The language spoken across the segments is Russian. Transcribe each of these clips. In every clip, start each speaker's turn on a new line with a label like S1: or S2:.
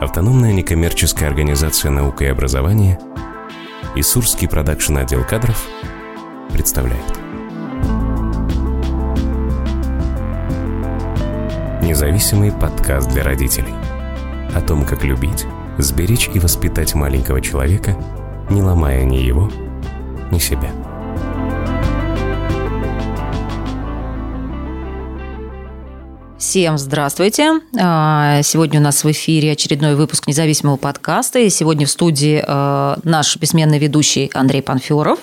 S1: Автономная некоммерческая организация «Наука и образование» и Сурский продакшн отдел кадров представляют. Независимый подкаст для родителей. О том, как любить, сберечь и воспитать маленького человека, не ломая ни его, ни себя.
S2: Всем здравствуйте. А, сегодня у нас в эфире очередной выпуск независимого подкаста. И сегодня в студии а, наш бессменный ведущий Андрей Панферов.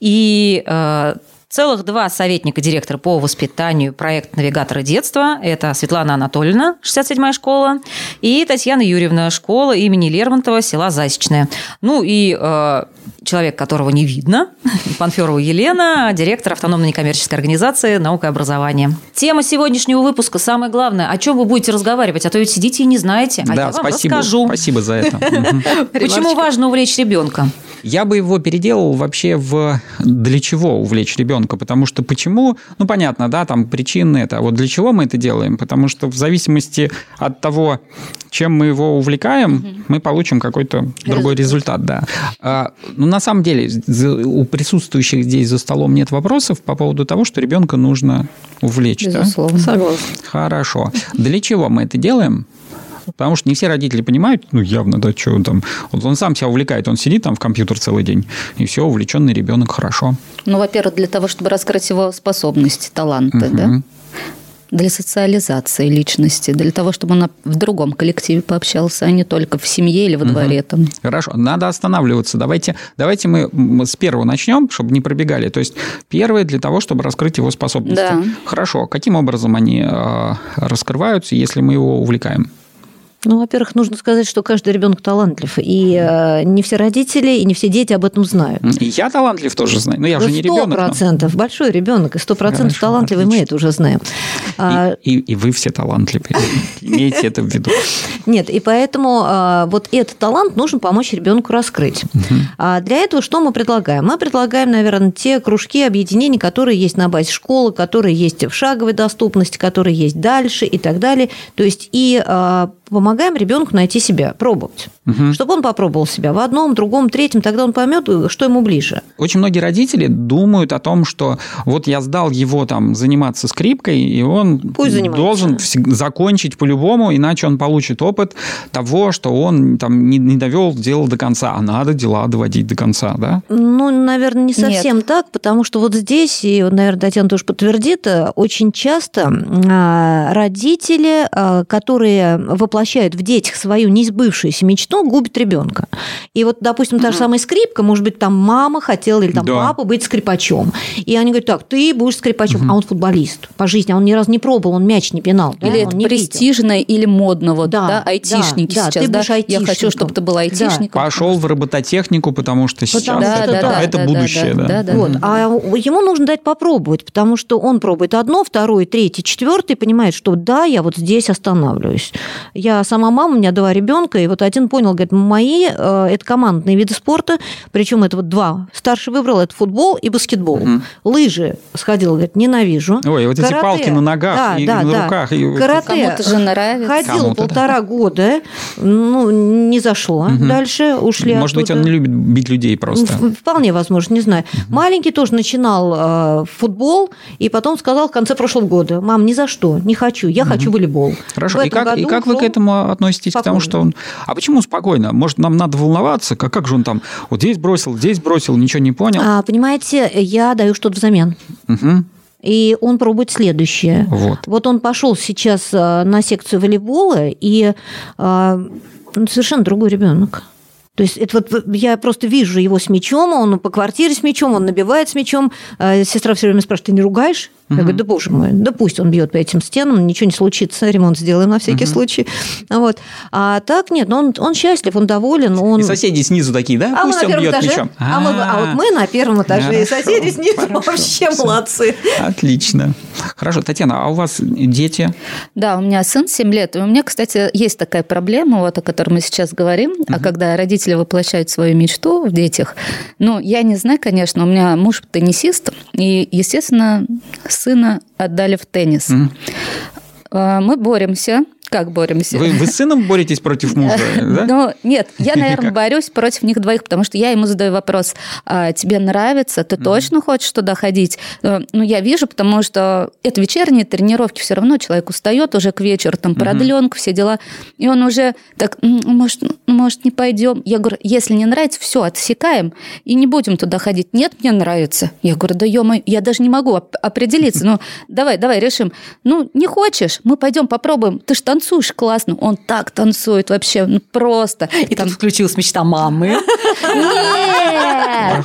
S2: И а, Целых два советника директора по воспитанию проект «Навигаторы детства». Это Светлана Анатольевна, 67-я школа, и Татьяна Юрьевна, школа имени Лермонтова, села Засечное. Ну и э, человек, которого не видно, Панферова Елена, директор автономной некоммерческой организации «Наука и образование». Тема сегодняшнего выпуска самое главное. О чем вы будете разговаривать? А то ведь сидите и не знаете. А
S3: да,
S2: я вам
S3: спасибо,
S2: расскажу.
S3: Спасибо за это.
S2: Почему важно увлечь ребенка?
S3: Я бы его переделал вообще в для чего увлечь ребенка, потому что почему, ну понятно, да, там причины это, а вот для чего мы это делаем, потому что в зависимости от того, чем мы его увлекаем, угу. мы получим какой-то другой результат, да. А, ну на самом деле у присутствующих здесь за столом нет вопросов по поводу того, что ребенка нужно увлечь,
S2: Безусловно.
S3: да?
S2: Согласна.
S3: Хорошо. Для чего мы это делаем? Потому что не все родители понимают, ну, явно, да, что там. Вот он сам себя увлекает, он сидит там в компьютер целый день, и все, увлеченный ребенок, хорошо.
S4: Ну, во-первых, для того, чтобы раскрыть его способности, таланты, угу. да? для социализации личности, для того, чтобы он в другом коллективе пообщался, а не только в семье или во дворе. Угу. Там.
S3: Хорошо, надо останавливаться. Давайте, давайте мы с первого начнем, чтобы не пробегали. То есть первое для того, чтобы раскрыть его способности.
S4: Да.
S3: Хорошо, каким образом они э, раскрываются, если мы его увлекаем?
S5: Ну, во-первых, нужно сказать, что каждый ребенок талантлив, и э, не все родители и не все дети об этом знают.
S3: И я талантлив тоже знаю, но я
S5: Вы
S3: же не ребенок.
S5: Сто процентов, но... большой ребенок, и сто процентов талантливый, отлично. мы это уже знаем.
S3: И, а... и, и вы все талантливые, имейте это в виду.
S5: Нет, и поэтому а, вот этот талант нужно помочь ребенку раскрыть. А для этого что мы предлагаем? Мы предлагаем, наверное, те кружки, объединения, которые есть на базе школы, которые есть в шаговой доступности, которые есть дальше и так далее. То есть и а, помогаем ребенку найти себя, пробовать. Угу. Чтобы он попробовал себя в одном, другом, третьем, тогда он поймет, что ему ближе.
S3: Очень многие родители думают о том, что вот я сдал его там заниматься скрипкой, и он должен закончить по-любому, иначе он получит опыт того, что он там не, не довел дело до конца, а надо дела доводить до конца, да?
S5: Ну, наверное, не совсем Нет. так, потому что вот здесь, и, наверное, Татьяна тоже подтвердит, очень часто а, родители, а, которые воплощают воплощают в детях свою несбывшуюся мечту, губит ребенка. И вот, допустим, та же самая скрипка, может быть, там мама хотела или там да. папа быть скрипачом. И они говорят, так, ты будешь скрипачом, угу. а он футболист по жизни, а он ни разу не пробовал, он мяч не пинал.
S4: Или
S5: да?
S4: это престижное, видел. или модно, вот, да, да айтишники
S5: да,
S4: сейчас,
S5: да,
S4: да? Я хочу, чтобы ты был айтишником.
S3: Да. Пошел в робототехнику, потому что сейчас потому это, да, да, это да, будущее. Да,
S5: да. Да, да. Вот. А ему нужно дать попробовать, потому что он пробует одно, второе, третье, четвертое, понимает, что да, я вот здесь останавливаюсь. Я сама мама, у меня два ребенка, и вот один понял, говорит, мои э, это командные виды спорта, причем это вот два. Старший выбрал это футбол и баскетбол. Угу. Лыжи сходил, говорит, ненавижу.
S3: Ой, вот Карате, эти палки на ногах да, и да, на да. руках. И...
S4: Карате Кому-то же нравится.
S5: Ходил
S4: Кому-то,
S5: полтора да. года, ну, не зашло. Угу. Дальше ушли
S3: Может оттуда. быть, он не любит бить людей просто.
S5: Вполне возможно, не знаю. Угу. Маленький тоже начинал э, футбол, и потом сказал в конце прошлого года, мам, ни за что, не хочу, я угу. хочу волейбол.
S3: Хорошо, и как, и как вы к этому относитесь? Спокойно. Потому что он... А почему спокойно? Может, нам надо волноваться? Как, как же он там вот здесь бросил, здесь бросил, ничего не понял?
S5: А, понимаете, я даю что-то взамен. Угу и он пробует следующее.
S3: Вот.
S5: вот он пошел сейчас э, на секцию волейбола, и э, совершенно другой ребенок. То есть это вот я просто вижу его с мячом, он по квартире с мячом, он набивает с мячом. Э, сестра все время спрашивает, ты не ругаешь? Я говорю, да боже мой, да пусть он бьет по этим стенам, ничего не случится, ремонт сделаем на всякий случай. Вот. А так нет, ну, он, он счастлив, он доволен. Он...
S3: И соседи снизу такие, да?
S5: А
S3: пусть
S5: мы
S3: он бьет
S5: этаже. А, мы, а вот мы на первом этаже, хорошо, и соседи снизу хорошо, вообще все. молодцы.
S3: Отлично. Хорошо, Татьяна, а у вас дети?
S4: Да, у меня сын 7 лет. И у меня, кстати, есть такая проблема, вот, о которой мы сейчас говорим, угу. а когда родители воплощают свою мечту в детях. Ну, я не знаю, конечно, у меня муж теннисист, и, естественно, сына отдали в теннис. Mm-hmm. Мы боремся как боремся.
S3: Вы, вы с сыном боретесь против мужа, да?
S4: Ну, нет, я, наверное, борюсь против них двоих, потому что я ему задаю вопрос, а, тебе нравится, ты точно хочешь туда ходить? Э, ну, я вижу, потому что это вечерние тренировки, все равно человек устает уже к вечеру, там продленка, все дела, и он уже так, может, может, не пойдем? Я говорю, если не нравится, все, отсекаем и не будем туда ходить. Нет, мне нравится. Я говорю, да ё я даже не могу определиться. Ну, давай, давай, решим. Ну, не хочешь, мы пойдем попробуем. Ты ж танцуешь классно. Он так танцует вообще, ну, просто.
S2: И там включилась мечта мамы.
S4: Нет,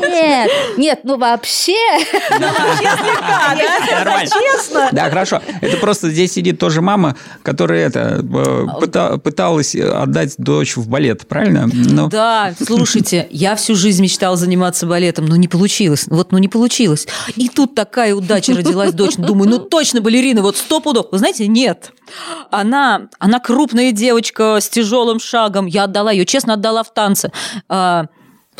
S4: нет, нет, ну вообще.
S3: Честно. Да, хорошо. Это просто здесь сидит тоже мама, которая это э, пыталась отдать дочь в балет, правильно?
S2: Ну. Да, слушайте, я всю жизнь мечтала заниматься балетом, но не получилось. Вот, ну не получилось. И тут такая удача родилась дочь. Думаю, ну точно балерина, вот сто пудов. Вы знаете, нет. Она, она крупная девочка с тяжелым шагом. Я отдала ее, честно отдала в танцы. А,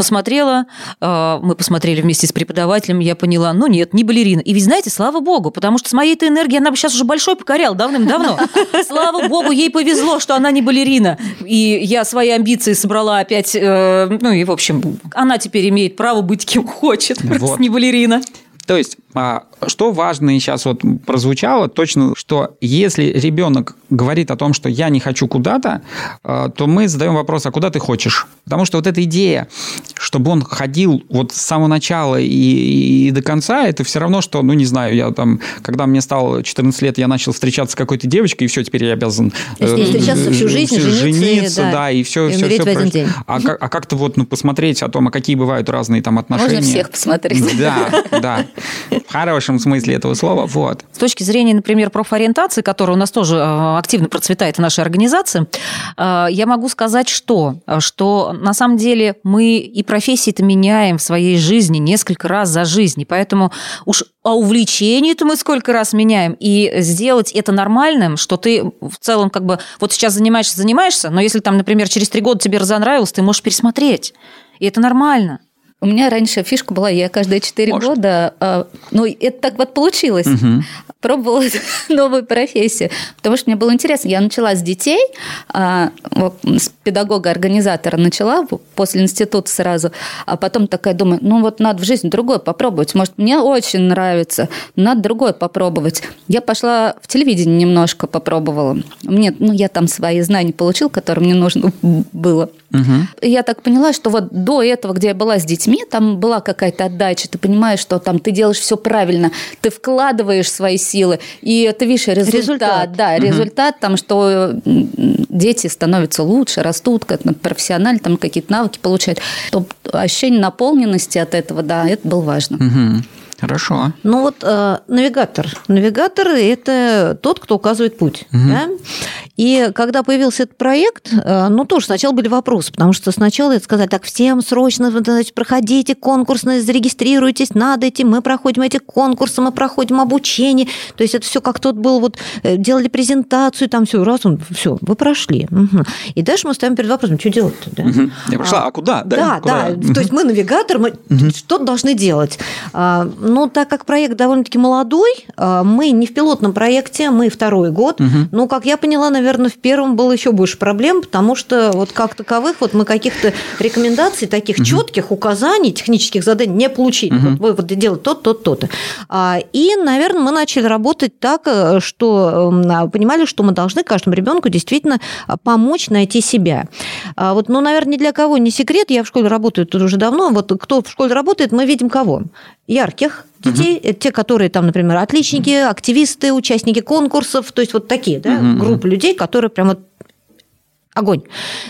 S2: посмотрела, а, мы посмотрели вместе с преподавателем, я поняла, ну нет, не балерина. И ведь знаете, слава богу, потому что с моей-то энергией она бы сейчас уже большой покоряла давным-давно. Слава богу, ей повезло, что она не балерина. И я свои амбиции собрала опять, э, ну и, в общем, она теперь имеет право быть кем хочет, просто не балерина.
S3: То есть а что важно сейчас вот прозвучало точно, что если ребенок говорит о том, что я не хочу куда-то, а, то мы задаем вопрос, а куда ты хочешь? Потому что вот эта идея, чтобы он ходил вот с самого начала и, и до конца, это все равно, что, ну, не знаю, я там, когда мне стало 14 лет, я начал встречаться с какой-то девочкой, и все, теперь я обязан...
S5: Э, встречаться всю жизнь, жениться,
S3: жениться да, да, и все, и все, все.
S5: В один день.
S3: А, как, а как-то вот ну, посмотреть о том, а какие бывают разные там отношения.
S4: Можно всех посмотреть.
S3: Да, да. В хорошем смысле этого слова. Вот.
S2: С точки зрения, например, профориентации, которая у нас тоже э, активно процветает в нашей организации, э, я могу сказать, что, что на самом деле мы и профессии-то меняем в своей жизни несколько раз за жизнь. И поэтому уж а увлечение-то мы сколько раз меняем. И сделать это нормальным, что ты в целом как бы вот сейчас занимаешься, занимаешься, но если там, например, через три года тебе разонравилось, ты можешь пересмотреть. И это нормально.
S4: У меня раньше фишка была, я каждые четыре года, э, ну, это так вот получилось, угу. пробовала новую профессию, потому что мне было интересно. Я начала с детей, э, с педагога-организатора начала после института сразу, а потом такая думаю, ну вот надо в жизни другое попробовать. Может, мне очень нравится, надо другое попробовать. Я пошла в телевидение немножко попробовала. Мне, ну, я там свои знания получил, которые мне нужно было. Угу. Я так поняла, что вот до этого, где я была с детьми, там была какая-то отдача, ты понимаешь, что там ты делаешь все правильно, ты вкладываешь свои силы, и ты видишь результат. результат. Да, угу. результат там, что дети становятся лучше, растут, как профессионально, там какие-то навыки получают. То ощущение наполненности от этого, да, это было важно.
S3: Угу. Хорошо.
S5: Ну вот э, навигатор. Навигатор – это тот, кто указывает путь. Угу. Да? И когда появился этот проект, э, ну тоже сначала были вопросы, потому что сначала это сказали, так, всем срочно значит, проходите конкурсные, зарегистрируйтесь, надо идти, мы проходим эти конкурсы, мы проходим обучение. То есть это все как тот был, вот э, делали презентацию, там все, раз, он, все, вы прошли. Угу. И дальше мы ставим перед вопросом, что делать-то? Да?
S3: Угу. Я прошла, а, а куда?
S5: Да, да, куда? да. То есть мы навигатор, мы угу. что должны делать? А, ну, так как проект довольно-таки молодой, а, мы не в пилотном проекте, мы второй год. Угу. Ну, как я поняла, наверное, в первом было еще больше проблем, потому что вот как таковых вот мы каких-то рекомендаций, таких угу. четких указаний, технических заданий не получили. Угу. Вот вот делать то, то, то-то. А, и, наверное, мы начали работать так, э, что понимали, что мы должны каждому ребенку действительно помочь найти себя. Вот, ну, наверное, ни для кого не секрет, я в школе работаю тут уже давно, вот кто в школе работает, мы видим кого? ярких детей, угу. те, которые там, например, отличники, активисты, участники конкурсов, то есть вот такие, да, угу. группы людей, которые прямо огонь.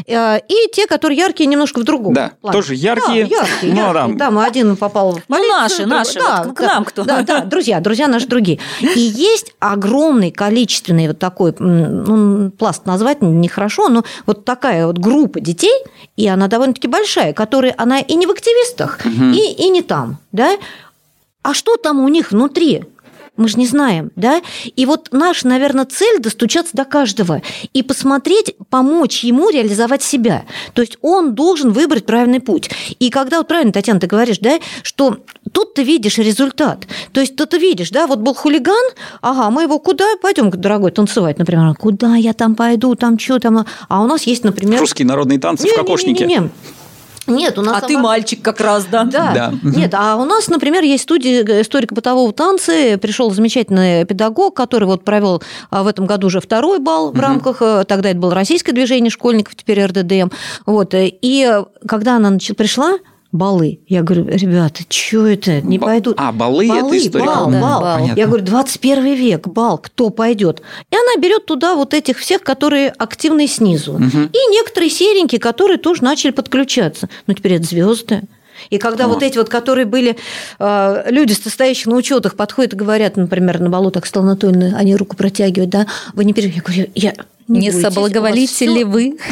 S5: Э, и те, которые яркие немножко в другом
S3: да, плане. тоже яркие. Да,
S5: яркие, ну, яркие. Там один попал в
S2: полицию. Ну, наши, наши, да, вот к нам кто.
S5: Да, да, друзья, друзья наши другие. И есть огромный количественный вот такой, ну, пласт назвать нехорошо, но вот такая вот группа детей, и она довольно-таки большая, которая, она и не в активистах, угу. и, и не там, да, а что там у них внутри? Мы же не знаем, да? И вот наша, наверное, цель достучаться до каждого и посмотреть, помочь ему реализовать себя. То есть он должен выбрать правильный путь. И когда вот правильно, Татьяна, ты говоришь, да, что тут ты видишь результат. То есть тут ты видишь, да, вот был хулиган, ага, мы его куда пойдем, дорогой, танцевать, например, куда я там пойду, там что там, а у нас есть, например...
S3: Русские народные танцы не, в кокошнике. Не, не, не,
S2: нет, у нас... А сама... ты мальчик как раз, да?
S5: Да. да. Нет, а у нас, например, есть студия историко-бытового танца. Пришел замечательный педагог, который вот провел а, в этом году уже второй бал в рамках, э, тогда это было российское движение школьников, теперь РДДМ. Вот. И когда она пришла, Балы. Я говорю, ребята, что это? Не пойдут.
S3: А, балы, балы это история.
S5: Бал, да, бал. Понятно. Я говорю, 21 век, бал, кто пойдет? И она берет туда вот этих всех, которые активные снизу. Угу. И некоторые серенькие, которые тоже начали подключаться. Ну, теперь это звезды. И когда О. вот эти вот, которые были э, люди, состоящие на учетах, подходят и говорят, например, на балу так Стала Анатольевна, они руку протягивают, да, вы не переживайте. Я говорю, я
S2: не, не соблаговолите ли вы?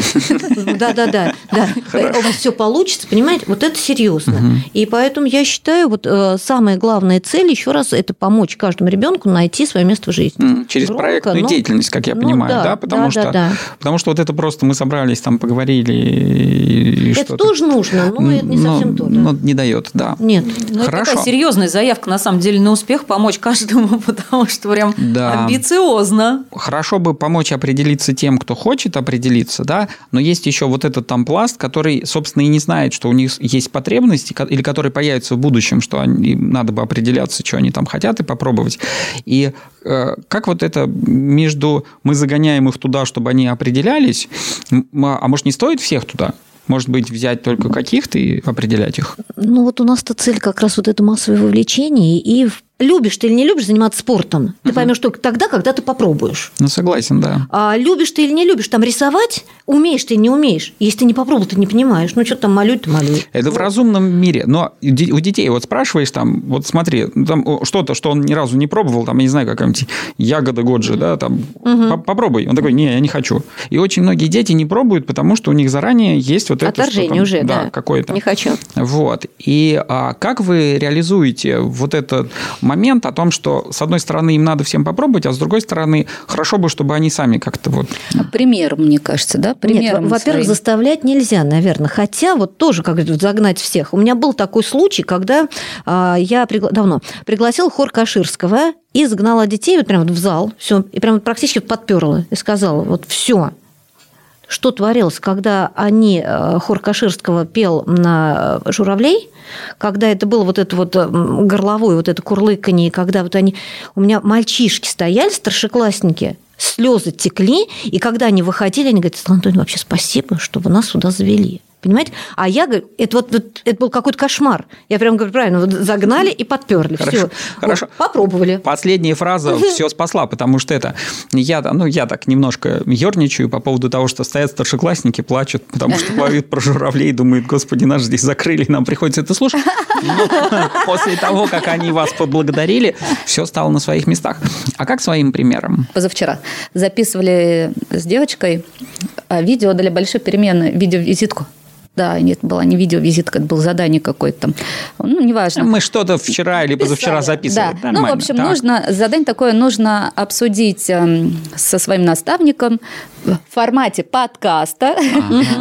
S5: Да, да, да, да. У вас все получится, понимаете? Вот это серьезно. И поэтому я считаю, вот э, самая главная цель еще раз это помочь каждому ребенку найти свое место в жизни.
S3: Через проектную деятельность, как я ну понимаю, да, потому что потому что вот это просто мы собрались там поговорили.
S5: Это тоже нужно, но это не совсем то.
S3: Но не дает, да.
S5: Нет.
S2: Ну, Хорошо. такая серьезная заявка на самом деле на успех помочь каждому, потому что прям амбициозно.
S3: Хорошо бы помочь определиться определиться тем, кто хочет определиться, да, но есть еще вот этот там пласт, который, собственно, и не знает, что у них есть потребности, или которые появятся в будущем, что им надо бы определяться, что они там хотят и попробовать. И э, как вот это между мы загоняем их туда, чтобы они определялись, а может не стоит всех туда? Может быть, взять только каких-то и определять их?
S5: Ну, вот у нас-то цель как раз вот это массовое вовлечение и в любишь ты или не любишь заниматься спортом, ты угу. поймешь только тогда, когда ты попробуешь.
S3: Ну, согласен, да.
S5: А любишь ты или не любишь там рисовать, умеешь ты или не умеешь. Если ты не попробовал, ты не понимаешь. Ну, что там малюй, ты малюй.
S3: Это вот. в разумном мире. Но у детей вот спрашиваешь там, вот смотри, там что-то, что он ни разу не пробовал, там, я не знаю, какая-нибудь ягода Годжи, да, там, угу. попробуй. Он такой, не, я не хочу. И очень многие дети не пробуют, потому что у них заранее есть вот это...
S5: Отторжение уже,
S3: да. Да, какое-то.
S5: Не хочу.
S3: Вот. И а, как вы реализуете вот этот момент о том, что, с одной стороны, им надо всем попробовать, а с другой стороны, хорошо бы, чтобы они сами как-то вот...
S2: Примером, мне кажется, да?
S5: Примером Нет, во-первых, заставлять нельзя, наверное. Хотя вот тоже, как говорят, загнать всех. У меня был такой случай, когда а, я пригла... давно пригласил хор Каширского и загнала детей вот прямо вот в зал, все, и прямо практически подперла и сказала, вот все, что творилось, когда они, э, хор Каширского пел на журавлей, когда это было вот это вот горловое, вот это курлыканье, когда вот они... У меня мальчишки стояли, старшеклассники, слезы текли, и когда они выходили, они говорят, Антоновна, вообще спасибо, что вы нас сюда завели. Понимаете? А я говорю, это вот, вот это был какой-то кошмар. Я прям говорю, правильно, вот загнали и подперли. Хорошо. Все.
S3: Хорошо.
S5: Вот, попробовали.
S3: Последняя фраза все спасла, потому что это я, ну, я так немножко ерничаю по поводу того, что стоят старшеклассники, плачут, потому что поют про журавлей, думают, господи, нас здесь закрыли, нам приходится это слушать. Но после того, как они вас поблагодарили, все стало на своих местах. А как своим примером?
S4: Позавчера записывали с девочкой а, видео для большой перемены, видеовизитку да, нет, была не видеовизитка, это было задание какое-то. Ну, неважно.
S3: Мы что-то вчера или позавчера записывали.
S4: Да. Ну, в общем, так. нужно, задание такое нужно обсудить эм, со своим наставником в формате подкаста,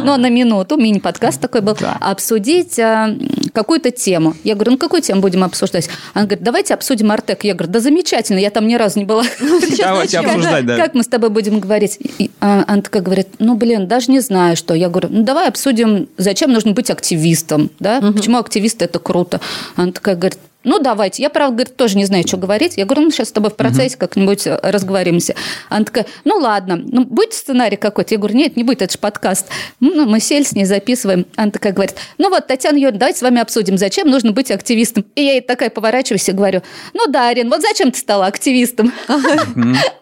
S4: но на минуту, мини-подкаст такой был, обсудить э, какую-то тему. Я говорю, ну, какую тему будем обсуждать? Она говорит, давайте обсудим Артек. Я говорю, да замечательно, я там ни разу не была.
S3: Давайте обсуждать, да.
S4: Как мы с тобой будем говорить? А, она такая говорит, ну, блин, даже не знаю, что. Я говорю, ну, давай обсудим зачем нужно быть активистом, да? Угу. Почему активисты это круто? Она такая говорит, ну, давайте. Я, правда, говорит, тоже не знаю, что говорить. Я говорю, ну, сейчас с тобой в процессе угу. как-нибудь э, разговоримся. Она такая, ну, ладно, ну, будет сценарий какой-то? Я говорю, нет, не будет, это же подкаст. Ну, мы сели с ней, записываем. Она такая говорит, ну, вот, Татьяна Юрьевна, давайте с вами обсудим, зачем нужно быть активистом. И я ей такая поворачиваюсь и говорю, ну, да, Арин, вот зачем ты стала активистом?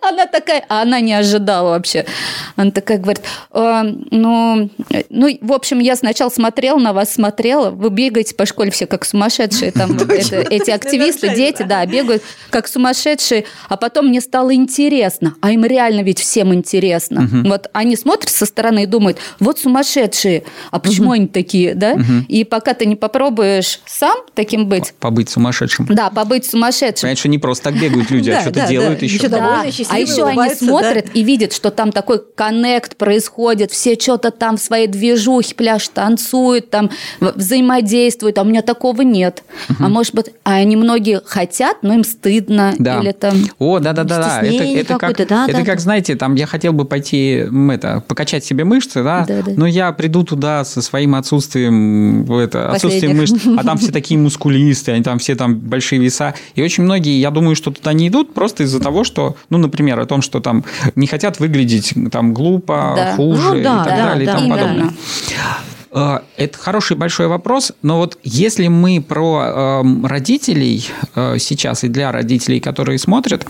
S4: Она такая, а она не ожидала вообще. Она такая говорит, «А, ну, ну, в общем, я сначала смотрела на вас, смотрела, вы бегаете по школе все как сумасшедшие, там, это, эти активисты, дети, да, бегают как сумасшедшие, а потом мне стало интересно, а им реально ведь всем интересно. Вот они смотрят со стороны и думают, вот сумасшедшие, а почему они такие, да? И пока ты не попробуешь сам таким быть...
S3: Побыть сумасшедшим.
S4: Да, побыть сумасшедшим.
S3: Понимаешь, что не просто так бегают люди, а что-то делают еще.
S4: А еще они смотрят и видят, что там такой коннект происходит, все что-то там в своей движухе пляж танцуют, там взаимодействуют, а у меня такого нет. А может быть, а они многие хотят, но им стыдно.
S3: Да.
S4: Или там...
S3: О, да-да-да. Это, это, как, да, это да. как, знаете, там я хотел бы пойти это, покачать себе мышцы, да, да, да. но я приду туда со своим отсутствием, это, отсутствием мышц, а там все такие мускулистые, они там все там большие веса. И очень многие, я думаю, что туда не идут просто из-за того, что, ну, например, о том, что там не хотят выглядеть там глупо, да. хуже ну, да, и так да, далее да, и тому подобное. Э, это хороший большой вопрос, но вот если мы про э, родителей э, сейчас и для родителей, которые смотрят,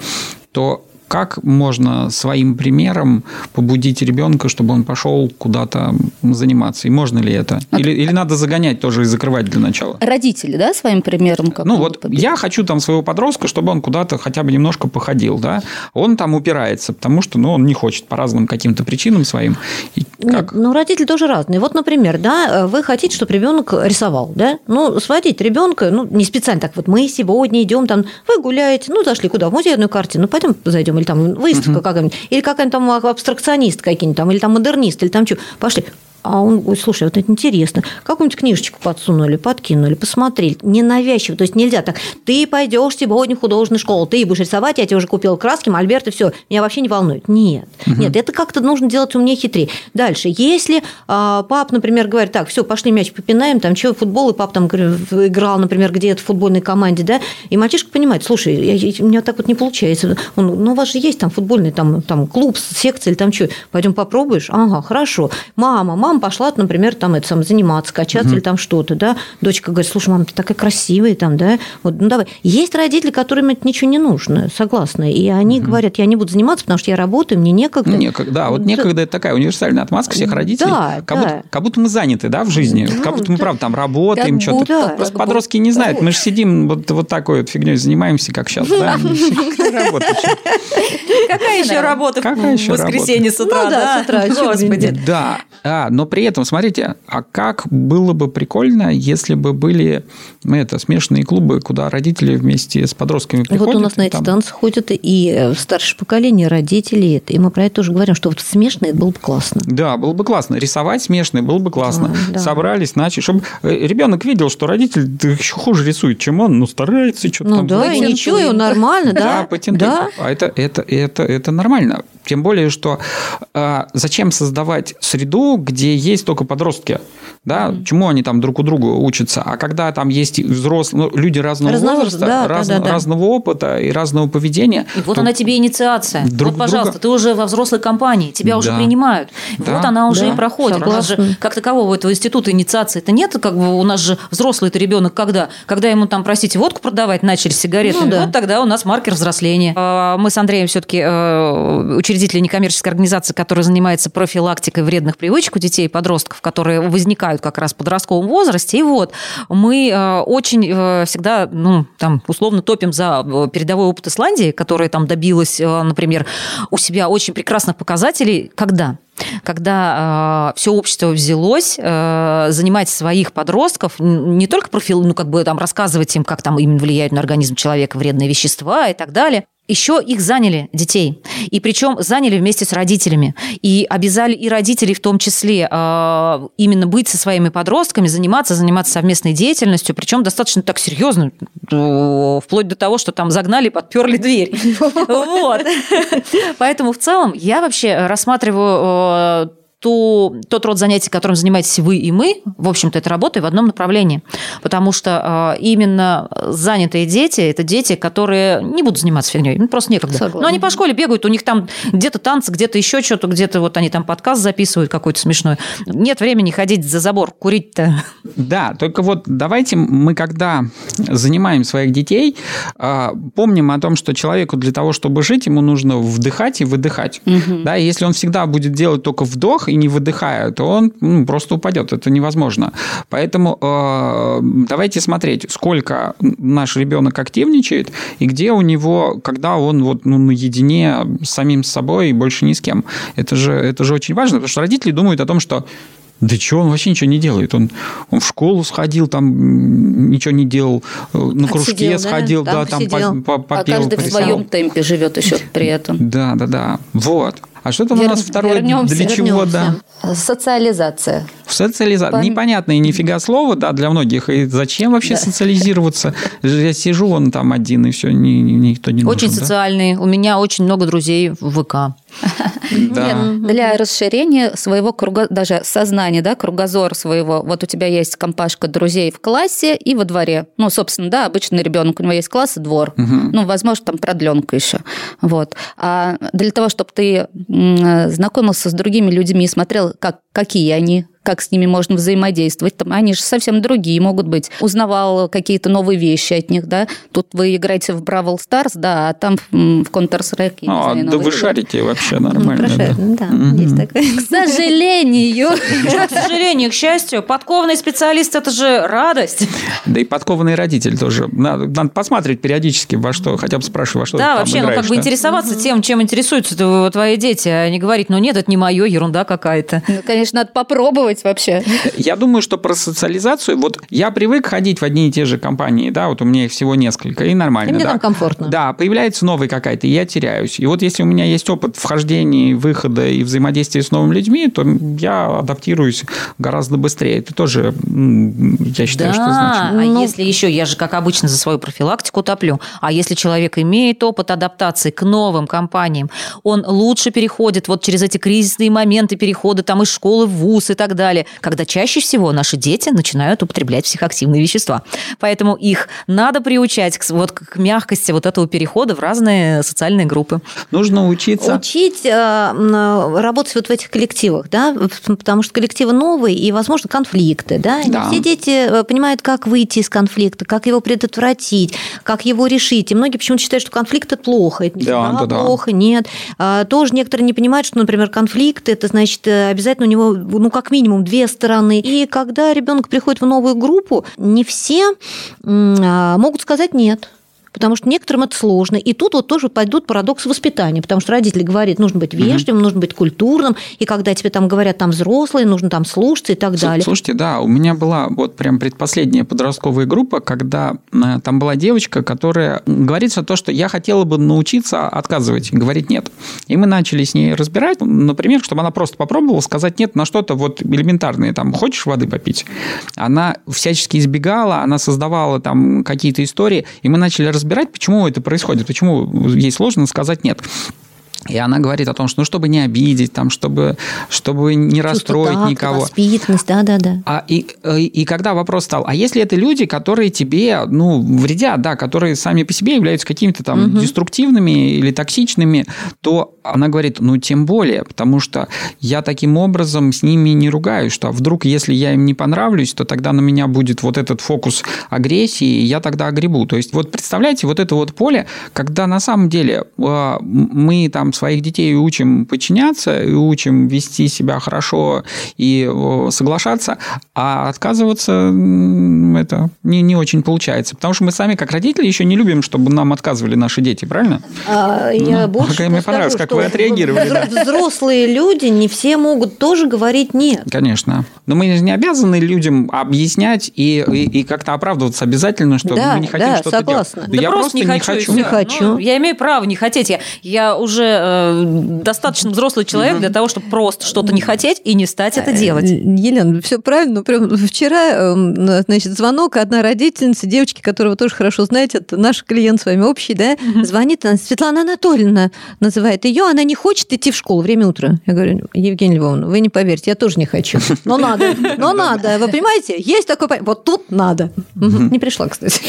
S3: то как можно своим примером побудить ребенка, чтобы он пошел куда-то заниматься? И можно ли это? Или, или надо загонять тоже и закрывать для начала?
S4: Родители, да, своим примером? Как
S3: ну вот победить? я хочу там своего подростка, чтобы он куда-то хотя бы немножко походил, да? Он там упирается, потому что ну, он не хочет по разным каким-то причинам своим.
S5: И как? Нет, ну родители тоже разные. Вот, например, да, вы хотите, чтобы ребенок рисовал, да? Ну, сводить ребенка, ну, не специально так вот, мы сегодня идем там, вы гуляете, ну, зашли куда? В музейную картину, ну, пойдем зайдем или там выставка uh-huh. какая-нибудь, или какая-нибудь там абстракционист какие-нибудь там, или там модернист, или там что, пошли. А он говорит, слушай, вот это интересно. Какую-нибудь книжечку подсунули, подкинули, посмотрели. Ненавязчиво. То есть нельзя так. Ты пойдешь сегодня в художественную школу, ты будешь рисовать, я тебе уже купил краски, мольберт и все. Меня вообще не волнует. Нет. Угу. Нет, это как-то нужно делать умнее, хитрее. Дальше. Если а, пап, например, говорит, так, все, пошли мяч попинаем, там, что, футбол, и пап там играл, например, где-то в футбольной команде, да, и мальчишка понимает, слушай, я, я, у меня так вот не получается. Он, ну, у вас же есть там футбольный там, там клуб, секция или там что, пойдем попробуешь? Ага, хорошо. Мама, мама, мама пошла, например, там это сам заниматься, качаться угу. или там что-то, да. Дочка говорит, слушай, мама, ты такая красивая там, да. Вот, ну давай. Есть родители, которым это ничего не нужно, согласны. И они угу. говорят, я не буду заниматься, потому что я работаю, мне некогда.
S3: Ну, некогда, да, вот некогда это такая универсальная отмазка всех родителей. Да, как, да. Будто, как будто мы заняты, да, в жизни. Да, как будто мы, да. правда, там работаем, что-то. Да, Просто подростки не знают. Мы же сидим вот, вот такой вот фигней занимаемся, как сейчас, да.
S2: Какая еще работа в воскресенье с утра, ну да?
S3: Господи. Да, а, но при этом, смотрите, а как было бы прикольно, если бы были это, смешанные клубы, куда родители вместе с подростками приходят?
S5: Вот у нас на эти там... танцы ходят и э, старшее поколение родителей, и мы про это тоже говорим, что вот смешные было бы классно.
S3: Да, было бы классно. Рисовать смешные было бы классно. Да, да. Собрались, начали, чтобы э, ребенок видел, что родитель еще хуже рисует, чем он, но старается что-то
S5: ну, там. да, и ничего, и нормально, да.
S3: Да, Да. А это, это, это, это нормально. Тем более, что э, зачем создавать среду, где есть только подростки? Да? Mm-hmm. Чему они там друг у друга учатся? А когда там есть взрослые, ну, люди разного возраста, да, раз... да, да, разного опыта и разного поведения.
S2: И вот она тебе инициация. Друг вот, пожалуйста, друга... ты уже во взрослой компании, тебя да. уже принимают. Да. Вот она уже да. и проходит. У нас же как такового этого института инициации это нет. Как бы у нас же взрослый-то ребенок когда? Когда ему там, простите, водку продавать начали с сигаретами, ну, да. вот тогда у нас маркер взросления. А, мы с Андреем все-таки э, учредители некоммерческой организации, которая занимается профилактикой вредных привычек у детей и подростков, которые возникают как раз в подростковом возрасте. И вот мы э, очень э, всегда, ну, там, условно топим за э, передовой опыт Исландии, которая там добилась, например, у себя очень прекрасных показателей. Когда? когда э, все общество взялось э, занимать своих подростков не только профил, ну как бы там рассказывать им, как там именно влияют на организм человека вредные вещества и так далее, еще их заняли, детей. И причем заняли вместе с родителями. И обязали и родителей в том числе э, именно быть со своими подростками, заниматься, заниматься совместной деятельностью, причем достаточно так серьезно, э, вплоть до того, что там загнали, подперли дверь. Вот. Поэтому в целом я вообще рассматриваю то тот род занятий, которым занимаетесь вы и мы, в общем-то, это работа в одном направлении. Потому что э, именно занятые дети – это дети, которые не будут заниматься фигней. Ну, просто некогда. Согласна. Но они по школе бегают, у них там где-то танцы, где-то еще что-то, где-то вот они там подкаст записывают какой-то смешной. Нет времени ходить за забор, курить-то.
S3: Да, только вот давайте мы, когда занимаем своих детей, э, помним о том, что человеку для того, чтобы жить, ему нужно вдыхать и выдыхать. Угу. Да, и если он всегда будет делать только вдох, вдох и не выдыхая, то он ну, просто упадет. Это невозможно. Поэтому э, давайте смотреть, сколько наш ребенок активничает и где у него, когда он вот ну, наедине с самим собой и больше ни с кем. Это же, это же очень важно, потому что родители думают о том, что да чего, он вообще ничего не делает. Он, он в школу сходил, там ничего не делал, э, на кружке сходил, да, да там
S4: по, по, попел. А каждый в своем темпе живет еще при этом.
S3: Да, да, да. Вот. А что там Вер... у нас второе? Вернемся, Для чего,
S4: вернемся. да? Социализация.
S3: Социализация. Пом... Непонятное нифига слово, да, для многих. И зачем вообще да. социализироваться? Я сижу вон там один, и все, ни, никто не
S2: Очень
S3: нужен,
S2: социальный. Да? У меня очень много друзей в ВК.
S4: Да. Для расширения своего круга, даже сознания, да, кругозор своего. Вот у тебя есть компашка друзей в классе и во дворе. Ну, собственно, да, обычный ребенок, у него есть класс и двор. Угу. Ну, возможно, там продленка еще. Вот. А для того, чтобы ты знакомился с другими людьми и смотрел, как, какие они, как с ними можно взаимодействовать. Там они же совсем другие могут быть. Узнавал какие-то новые вещи от них, да. Тут вы играете в Бравл Старс, да, а там в Counter-Strike.
S3: А, знаю, да вы шарите вообще нормально.
S4: да, да угу. есть такое. К сожалению.
S2: К сожалению, к счастью, подкованный специалист – это же радость.
S3: Да и подкованный родитель тоже. Надо, надо посмотреть периодически, во что, хотя бы спрашивать, во что
S2: Да, вообще, ну как бы интересоваться тем, чем интересуются твои дети, а не говорить, ну нет, это не мое, ерунда какая-то.
S4: Ну, конечно, надо попробовать делать вообще?
S3: Я думаю, что про социализацию, вот я привык ходить в одни и те же компании, да, вот у меня их всего несколько, и нормально. И
S5: мне
S3: да.
S5: там комфортно.
S3: Да, появляется новый какая-то, и я теряюсь. И вот если у меня есть опыт вхождения, выхода и взаимодействия с новыми людьми, то я адаптируюсь гораздо быстрее. Это тоже, я считаю,
S2: да,
S3: что значит.
S2: А ну... если еще, я же, как обычно, за свою профилактику топлю, а если человек имеет опыт адаптации к новым компаниям, он лучше переходит вот через эти кризисные моменты перехода там из школы в вуз и так далее, далее, когда чаще всего наши дети начинают употреблять психоактивные вещества. Поэтому их надо приучать к, вот, к мягкости вот этого перехода в разные социальные группы.
S3: Нужно учиться.
S5: Учить э, работать вот в этих коллективах, да, потому что коллективы новые и, возможно, конфликты, да. да. Не все дети э, понимают, как выйти из конфликта, как его предотвратить, как его решить. И многие почему-то считают, что конфликт это плохо. Это
S3: да, да, да.
S5: плохо, нет. А, тоже некоторые не понимают, что, например, конфликт это значит э, обязательно у него, ну, как минимум минимум две стороны. И когда ребенок приходит в новую группу, не все а, могут сказать нет потому что некоторым это сложно. И тут вот тоже пойдут парадоксы воспитания, потому что родители говорят, нужно быть вежливым, угу. нужно быть культурным, и когда тебе там говорят, там взрослые, нужно там слушаться и так далее.
S3: Слушайте, да, у меня была вот прям предпоследняя подростковая группа, когда э, там была девочка, которая говорит все то, что я хотела бы научиться отказывать, говорить нет. И мы начали с ней разбирать, например, чтобы она просто попробовала сказать нет на что-то вот элементарное, там, хочешь воды попить? Она всячески избегала, она создавала там какие-то истории, и мы начали разбирать разбирать, почему это происходит, почему ей сложно сказать «нет». И она говорит о том, что ну, чтобы не обидеть, там, чтобы, чтобы не Чувство расстроить такта, никого.
S5: Воспитанность, да, да, да.
S3: А, и, и, и когда вопрос стал, а если это люди, которые тебе ну, вредят, да, которые сами по себе являются какими-то там угу. деструктивными или токсичными, то она говорит, ну тем более, потому что я таким образом с ними не ругаюсь, что вдруг, если я им не понравлюсь, то тогда на меня будет вот этот фокус агрессии, и я тогда огребу. То есть вот представляете, вот это вот поле, когда на самом деле а, мы там своих детей учим подчиняться, и учим вести себя хорошо и соглашаться, а отказываться это не, не очень получается. Потому что мы сами, как родители, еще не любим, чтобы нам отказывали наши дети, правильно?
S5: А, я ну, больше
S3: мне понравилось, как вы отреагировали.
S5: Взрослые люди не все могут тоже говорить нет.
S3: Конечно. Но мы не обязаны людям объяснять и, и, и как-то оправдываться обязательно, что
S5: да,
S3: мы не хотим
S5: да,
S3: что-то
S5: согласна.
S3: делать.
S2: Да, да я просто, не хочу.
S5: Не хочу. Ну,
S2: я имею право не хотеть. Я, я уже э, достаточно взрослый человек угу. для того, чтобы просто что-то не хотеть и не стать это делать. Э,
S5: Елена, все правильно. Прям вчера, эм, значит, звонок одна родительница, девочки, которого тоже хорошо знаете, это наш клиент с вами общий, да, угу. звонит, она, Светлана Анатольевна называет ее, она не хочет идти в школу, время утра. Я говорю, Евгения Львовна, вы не поверите, я тоже не хочу. Но надо, но надо. Вы понимаете, есть такой... Вот тут надо. Не пришла, кстати.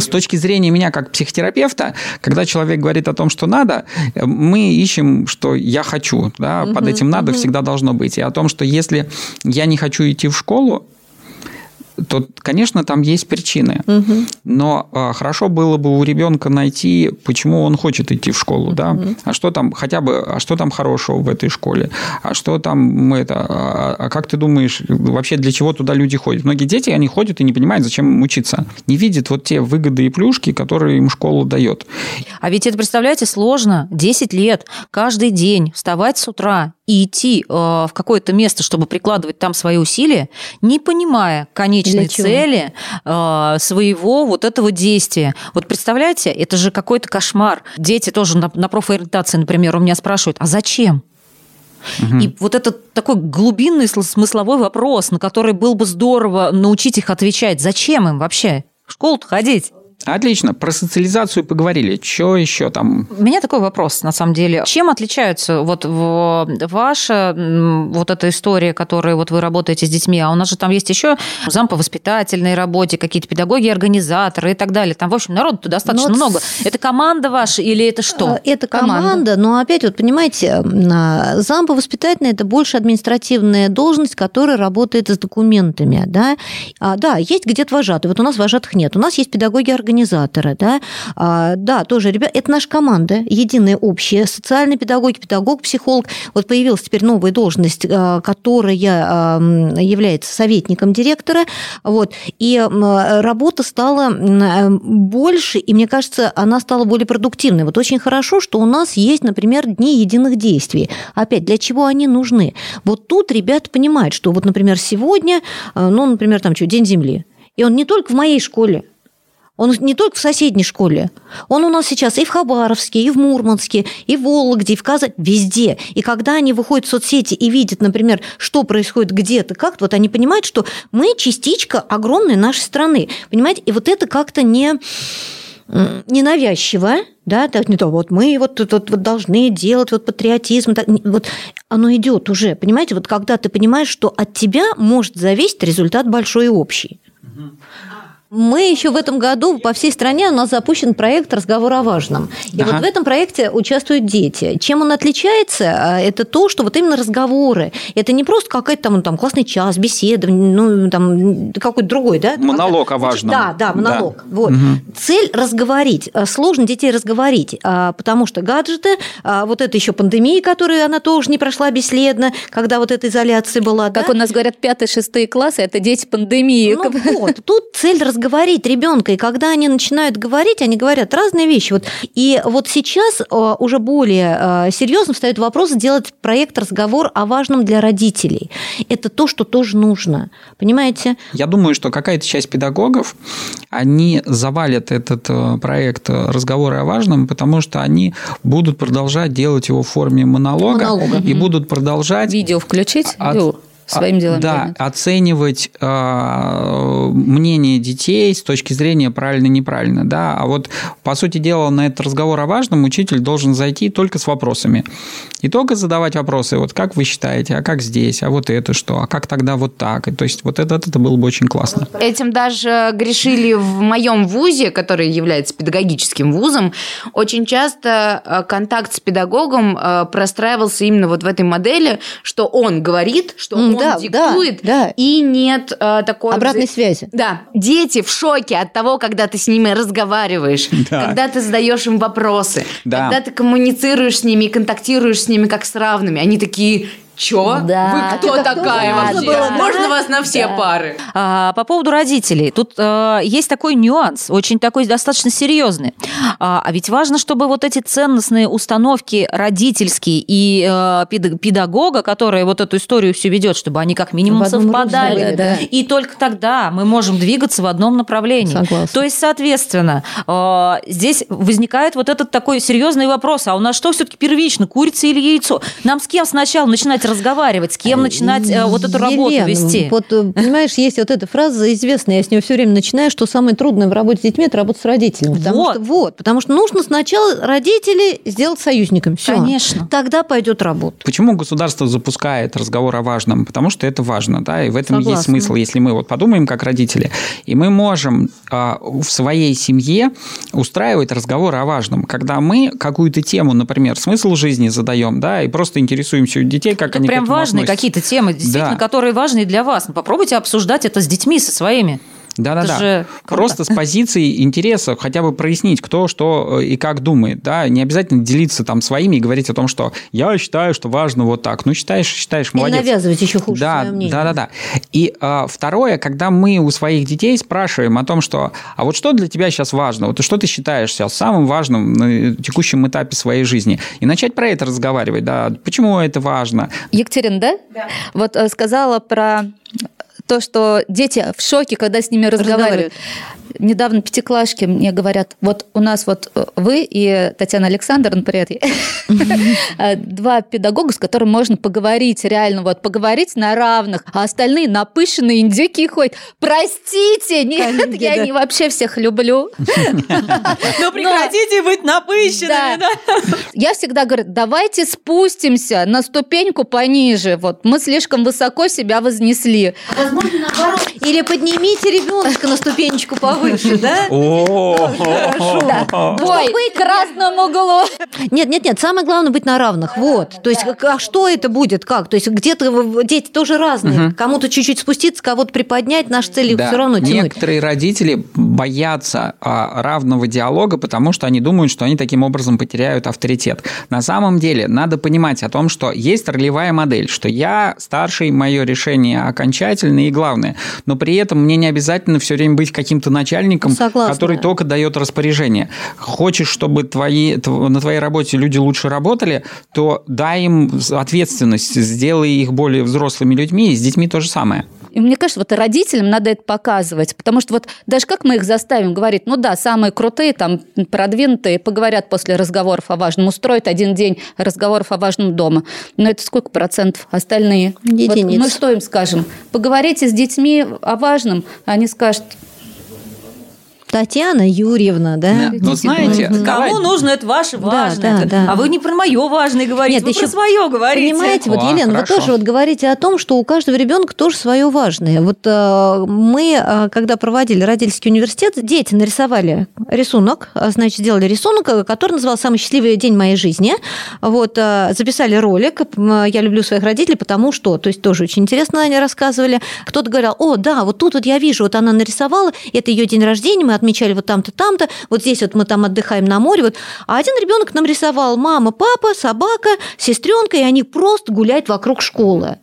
S3: С точки зрения меня как психотерапевта, когда человек говорит о том, что надо, мы ищем, что я хочу. Да? Под этим надо всегда должно быть. И о том, что если я не хочу идти в школу, то, конечно, там есть причины. Угу. Но а, хорошо было бы у ребенка найти, почему он хочет идти в школу, угу. да? А что там хотя бы, а что там хорошего в этой школе? А что там мы это? А, а как ты думаешь, вообще для чего туда люди ходят? Многие дети, они ходят и не понимают, зачем им учиться. Не видят вот те выгоды и плюшки, которые им школа дает.
S2: А ведь это, представляете, сложно. 10 лет, каждый день вставать с утра и идти э, в какое-то место, чтобы прикладывать там свои усилия, не понимая конечной цели э, своего вот этого действия. Вот представляете, это же какой-то кошмар. Дети тоже на, на профориентации, например, у меня спрашивают, а зачем? Угу. И вот этот такой глубинный смысловой вопрос, на который было бы здорово научить их отвечать. Зачем им вообще в школу ходить?
S3: Отлично, про социализацию поговорили. Что еще там?
S2: У меня такой вопрос, на самом деле. Чем отличаются вот ваша вот эта история, которой вот вы работаете с детьми, а у нас же там есть еще зам по воспитательной работе, какие-то педагоги, организаторы и так далее. Там, в общем, народу достаточно но... Ну, много. Это команда ваша или это что?
S5: Э, это команда, команда, но опять вот, понимаете, зам по воспитательной – это больше административная должность, которая работает с документами, да. А, да, есть где-то вожатый. Вот у нас вожатых нет. У нас есть педагоги организатора, да, а, да, тоже, ребят, это наша команда, единая общая, социальный педагог, педагог, психолог. Вот появилась теперь новая должность, а, которая а, является советником директора, вот, и работа стала больше, и мне кажется, она стала более продуктивной. Вот очень хорошо, что у нас есть, например, дни единых действий. Опять, для чего они нужны? Вот тут ребята понимают, что вот, например, сегодня, ну, например, там что, День Земли, и он не только в моей школе, он не только в соседней школе. Он у нас сейчас и в Хабаровске, и в Мурманске, и в Вологде, и в Казани, везде. И когда они выходят в соцсети и видят, например, что происходит где-то, как вот они понимают, что мы частичка огромной нашей страны. Понимаете? И вот это как-то не ненавязчиво, да, так не то, вот мы вот, вот, вот должны делать вот патриотизм, так, вот оно идет уже, понимаете, вот когда ты понимаешь, что от тебя может зависеть результат большой и общий. Мы еще в этом году по всей стране у нас запущен проект «Разговор о важном». И ага. вот в этом проекте участвуют дети. Чем он отличается? А, это то, что вот именно разговоры. Это не просто какой-то там, там классный час, беседа, ну, там какой-то другой, да?
S3: Монолог о важном.
S5: Да, да, монолог. Да. Вот. Угу. Цель разговорить. А, сложно детей разговорить, а, потому что гаджеты, вот это еще пандемия, которая она тоже не прошла бесследно, когда вот эта изоляция была.
S4: Как да? у нас говорят, пятые-шестые классы – это дети пандемии.
S5: Ну, вот. Тут цель разговаривать говорить ребенка, и когда они начинают говорить, они говорят разные вещи. Вот, и вот сейчас э, уже более э, серьезно встает вопрос сделать проект «Разговор о важном для родителей». Это то, что тоже нужно. Понимаете?
S3: Я думаю, что какая-то часть педагогов, они завалят этот э, проект «Разговоры о важном», потому что они будут продолжать делать его в форме монолога, монолога. и будут продолжать...
S4: Видео включить? От своим делом.
S3: Да,
S4: занят.
S3: оценивать э, мнение детей с точки зрения правильно-неправильно. Да? А вот, по сути дела, на этот разговор о важном учитель должен зайти только с вопросами. И только задавать вопросы, вот как вы считаете, а как здесь, а вот это что, а как тогда вот так. И, то есть вот это, это было бы очень классно.
S6: Этим даже грешили в моем вузе, который является педагогическим вузом. Очень часто э, контакт с педагогом э, простраивался именно вот в этой модели, что он говорит, что он да, диктует, да, да. и нет э, такой...
S5: Обратной связи.
S6: Да. Дети в шоке от того, когда ты с ними разговариваешь, да. когда ты задаешь им вопросы, да. когда ты коммуницируешь с ними, контактируешь с ними как с равными. Они такие, Чё? Да. Вы кто Это такая кто вообще? Было, да? Можно вас на все да. пары?
S2: А, по поводу родителей. Тут а, есть такой нюанс, очень такой достаточно серьезный. А, а ведь важно, чтобы вот эти ценностные установки родительские и а, педагога, который вот эту историю все ведет, чтобы они как минимум совпадали. Да, да. И только тогда мы можем двигаться в одном направлении. Согласна. То есть, соответственно, а, здесь возникает вот этот такой серьезный вопрос. А у нас что все-таки первично, курица или яйцо? Нам с кем сначала начинать начинать разговаривать, с кем начинать э, вот эту работу Елена, вести?
S5: Вот, э, понимаешь, есть вот эта фраза известная, я с нее все время начинаю, что самое трудное в работе с детьми – это работа с родителями. Потому вот. Что, вот, потому что нужно сначала родителей сделать союзниками. Все.
S2: Конечно.
S5: Тогда пойдет работа.
S3: Почему государство запускает разговор о важном? Потому что это важно, да, и в этом Согласна. есть смысл. Если мы вот подумаем как родители, и мы можем а, в своей семье устраивать разговор о важном, когда мы какую-то тему, например, смысл жизни задаем, да, и просто интересуемся у детей, как
S2: это прям важные какие-то темы, действительно, да. которые важны для вас. Ну, попробуйте обсуждать это с детьми, со своими.
S3: Да-да-да. Просто с позиции интереса хотя бы прояснить, кто что э, и как думает. Да? Не обязательно делиться там своими и говорить о том, что я считаю, что важно вот так. Ну, считаешь, считаешь, молодец.
S5: И навязывать еще хуже
S3: да,
S5: свое мнение.
S3: Да-да-да. И а, второе, когда мы у своих детей спрашиваем о том, что а вот что для тебя сейчас важно? Вот что ты считаешь сейчас самым важным на текущем этапе своей жизни? И начать про это разговаривать, да, почему это важно.
S4: Екатерина, да? Да. Вот э, сказала про то, что дети в шоке, когда с ними разговаривают. разговаривают недавно пятиклашки мне говорят, вот у нас вот э, вы и Татьяна Александровна, привет, два педагога, с которыми можно поговорить, реально вот поговорить на равных, а остальные напыщенные индюки ходят. Простите, нет, я не вообще всех люблю.
S2: Но прекратите быть напыщенными?
S4: Я всегда говорю, давайте спустимся на ступеньку пониже, вот мы слишком высоко себя вознесли.
S5: Возможно, наоборот. Или поднимите ребеночка на ступенечку повыше выше, да?
S4: Хорошо. Бой к красному углу.
S5: Нет, нет, нет, самое главное быть на равных. Вот. То есть, а что это будет? Как? То есть, где-то дети тоже разные. Кому-то чуть-чуть спуститься, кого-то приподнять, наши цели все равно тянуть.
S3: Некоторые родители боятся а, равного диалога, потому что они думают, что они таким образом потеряют авторитет. На самом деле, надо понимать о том, что есть ролевая модель, что я старший, мое решение окончательное и главное. Но при этом мне не обязательно все время быть каким-то начальником начальником, Согласна. который только дает распоряжение. Хочешь, чтобы твои, на твоей работе люди лучше работали, то дай им ответственность, сделай их более взрослыми людьми, и с детьми то же самое.
S4: И мне кажется, вот родителям надо это показывать, потому что вот даже как мы их заставим говорить, ну да, самые крутые, там, продвинутые, поговорят после разговоров о важном, устроят один день разговоров о важном дома. Но это сколько процентов остальные?
S5: Единиц.
S4: Вот мы что им скажем? Поговорите с детьми о важном, они скажут,
S5: Татьяна Юрьевна, да? да.
S3: Ну, знаете,
S2: кому давай... нужно это ваше важное, да, да, да. а вы не про мое важное говорите, Нет, вы еще про свое говорите.
S5: Понимаете, вот, О, Елена, хорошо. вы тоже вот говорите о том, что у каждого ребенка тоже свое важное. Вот э, мы, э, когда проводили родительский университет, дети нарисовали рисунок, а, значит, сделали рисунок, э, который назывался «Самый счастливый день моей жизни». Вот, э, записали ролик «Я люблю своих родителей, потому что...» То есть тоже очень интересно они рассказывали. Кто-то говорил, о, да, вот тут вот я вижу, вот она нарисовала, это ее день рождения, мы отмечали вот там-то, там-то, вот здесь вот мы там отдыхаем на море. Вот. А один ребенок нам рисовал мама, папа, собака, сестренка, и они просто гуляют вокруг школы.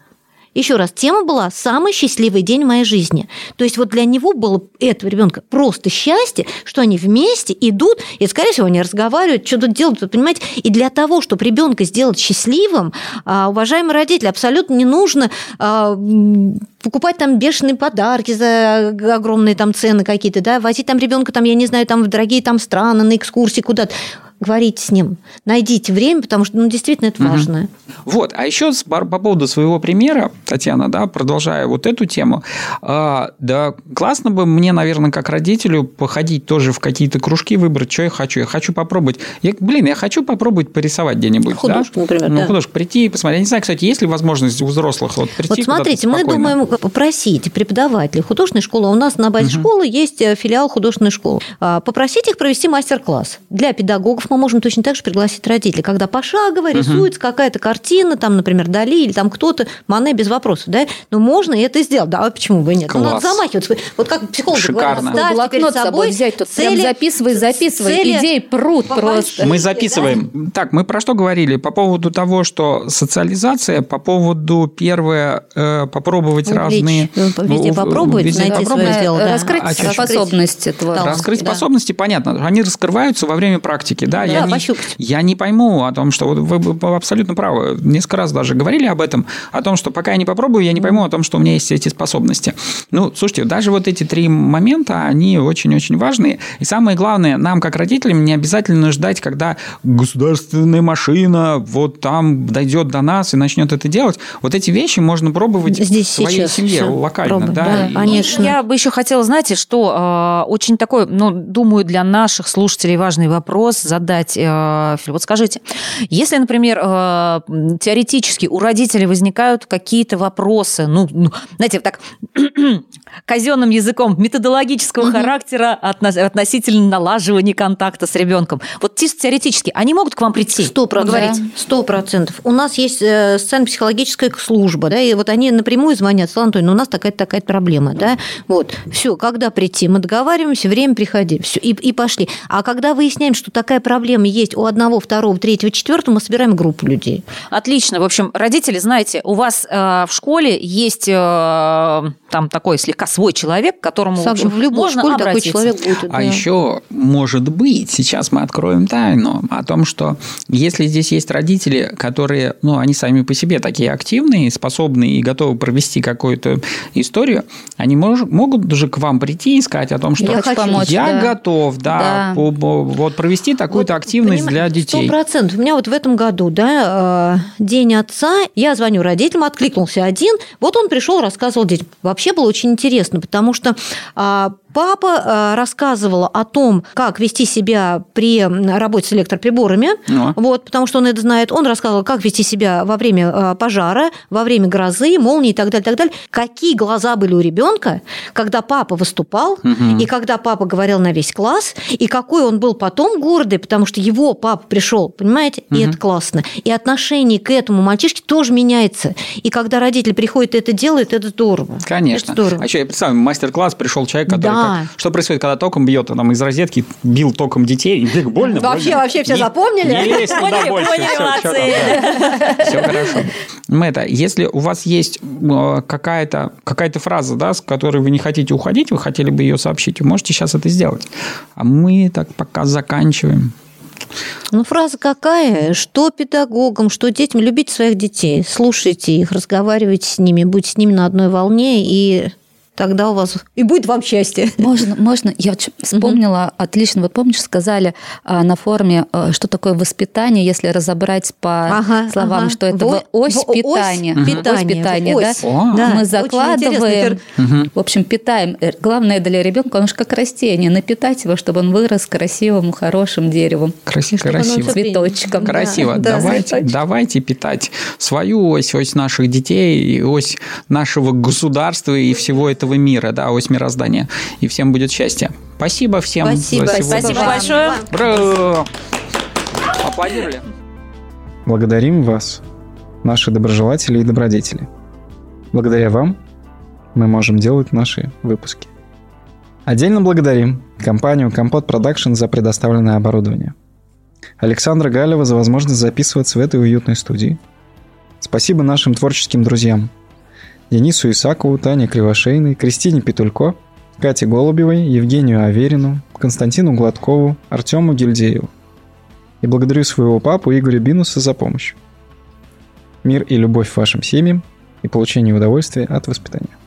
S5: Еще раз, тема была «Самый счастливый день в моей жизни». То есть вот для него было, этого ребенка, просто счастье, что они вместе идут, и, скорее всего, они разговаривают, что тут делают, понимаете? И для того, чтобы ребенка сделать счастливым, а, уважаемые родители, абсолютно не нужно а, покупать там бешеные подарки за огромные там цены какие-то, да, возить там ребенка там, я не знаю, там в дорогие там страны, на экскурсии куда-то говорите с ним, найдите время, потому что ну, действительно это важно. Угу.
S3: Вот, а еще по, по поводу своего примера, Татьяна, да, продолжая вот эту тему, э, да, классно бы мне, наверное, как родителю походить тоже в какие-то кружки, выбрать, что я хочу. Я хочу попробовать, я, блин, я хочу попробовать порисовать где-нибудь.
S5: Художку,
S3: да?
S5: например,
S3: ну,
S5: да.
S3: художку, прийти и посмотреть. Я не знаю, кстати, есть ли возможность у взрослых вот прийти
S5: Вот смотрите, мы думаем попросить преподавателей художественной школы, у нас на базе угу. школы есть э, филиал художественной школы, а, попросить их провести мастер-класс для педагогов, мы можем точно так же пригласить родителей, когда пошагово угу. рисуется какая-то картина, там, например, Дали или там кто-то, Мане без вопросов, да, но можно это сделать, да, а почему бы и нет? Класс. Ну, надо замахиваться. Вот как психологи
S4: Шикарно. говорят, ставь перед собой взять, тут цели, прям записывай, записывай, цели идеи пруд просто.
S3: Мы записываем. Да? Так, мы про что говорили? По поводу того, что социализация, по поводу первое, э, попробовать Увлечь. разные...
S5: Везде попробовать, везде найти попробовать.
S4: свое дело. Да. Раскрыть а способности.
S3: Раскрыть да. способности, понятно. Они раскрываются во время практики, да? Да я не. Я не пойму о том, что вот вы абсолютно правы. Несколько раз даже говорили об этом, о том, что пока я не попробую, я не пойму о том, что у меня есть эти способности. Ну, слушайте, даже вот эти три момента, они очень-очень важные. И самое главное, нам, как родителям, не обязательно ждать, когда государственная машина вот там дойдет до нас и начнет это делать. Вот эти вещи можно пробовать Здесь в своей семье локально. Пробовать, да,
S2: да и... конечно. Я бы еще хотела, знаете, что э, очень такой, ну, думаю, для наших слушателей важный вопрос задать, э, Филипп. Вот скажите, если, например, э, теоретически у родителей возникают какие-то вопросы, ну, ну знаете, так, казенным языком методологического угу. характера относительно налаживания контакта с ребенком. Вот чисто теоретически, они могут к вам прийти?
S5: Сто процентов. Сто процентов. У нас есть э, социально-психологическая служба, да, и вот они напрямую звонят, Слава Антоновна, ну, у нас такая-то такая проблема, да, вот, все, когда прийти, мы договариваемся, время приходи, все, и, и пошли. А когда выясняем, что такая проблема есть у одного, второго, третьего, четвертого, мы собираем группу людей.
S2: Отлично. В общем, родители, знаете, у вас э, в школе есть э, там такой слегка свой человек, которому Сам, в, общем, в любой можно школе обратиться. такой человек
S3: будет. А да. еще может быть, сейчас мы откроем тайну о том, что если здесь есть родители, которые, ну, они сами по себе такие активные, способные и готовы провести какую-то историю, они мож, могут даже к вам прийти и сказать о том, что
S5: я, хочу помочь,
S3: я
S5: да.
S3: готов, да, да. вот провести такую-то вот, активность для детей.
S5: Сто процентов. У меня вот в этом году, да, э, День отца, я звоню родителям, откликнулся один, вот он пришел, рассказывал детям. Вообще было очень интересно, потому что а, Папа э, рассказывал о том, как вести себя при работе с электроприборами, ну. вот, потому что он это знает. Он рассказывал, как вести себя во время э, пожара, во время грозы, молнии и так далее, так далее. Какие глаза были у ребенка, когда папа выступал, угу. и когда папа говорил на весь класс, и какой он был потом гордый, потому что его папа пришел, понимаете, угу. и это классно. И отношение к этому мальчишке тоже меняется. И когда родитель приходит и это делает, это здорово.
S3: Конечно.
S5: Это здорово.
S3: А еще я представляю, мастер-класс пришел человек, который да как, что происходит, когда током бьет, там из розетки бил током детей, и их больно,
S5: Вообще, вообще все запомнили?
S3: Не лезь туда больше. Все хорошо. Мэтта, если у вас есть э, какая-то какая фраза, да, с которой вы не хотите уходить, вы хотели бы ее сообщить, вы можете сейчас это сделать. А мы так пока заканчиваем.
S5: Ну, фраза какая? Что педагогам, что детям? Любите своих детей, слушайте их, разговаривайте с ними, будьте с ними на одной волне и тогда у вас и будет вам счастье.
S4: Можно, можно. Я вспомнила, угу. отлично, вы помнишь, сказали а, на форуме, а, что такое воспитание, если разобрать по ага, словам, ага. что это в, ось в, питания. Ось питания, ось питания, ось. да? да? Мы закладываем, в общем, питаем. Э, главное для ребенка, он же как растение, напитать его, чтобы он вырос красивым, хорошим деревом.
S3: Красиво, красиво.
S4: Цветочком.
S3: Красиво. Да, давайте, да, давайте питать свою ось, ось наших детей, ось нашего государства и всего этого этого мира, да, ось мироздания. И всем будет счастье. Спасибо всем
S2: Спасибо. за сегодня. Спасибо большое.
S3: Браво! Аплодировали.
S7: Благодарим вас, наши доброжелатели и добродетели. Благодаря вам мы можем делать наши выпуски. Отдельно благодарим компанию Компот Production за предоставленное оборудование. Александра Галева за возможность записываться в этой уютной студии. Спасибо нашим творческим друзьям – Денису Исакову, Тане Кривошейной, Кристине Петулько, Кате Голубевой, Евгению Аверину, Константину Гладкову, Артему Гильдееву. И благодарю своего папу Игоря Бинуса за помощь. Мир и любовь вашим семьям и получение удовольствия от воспитания.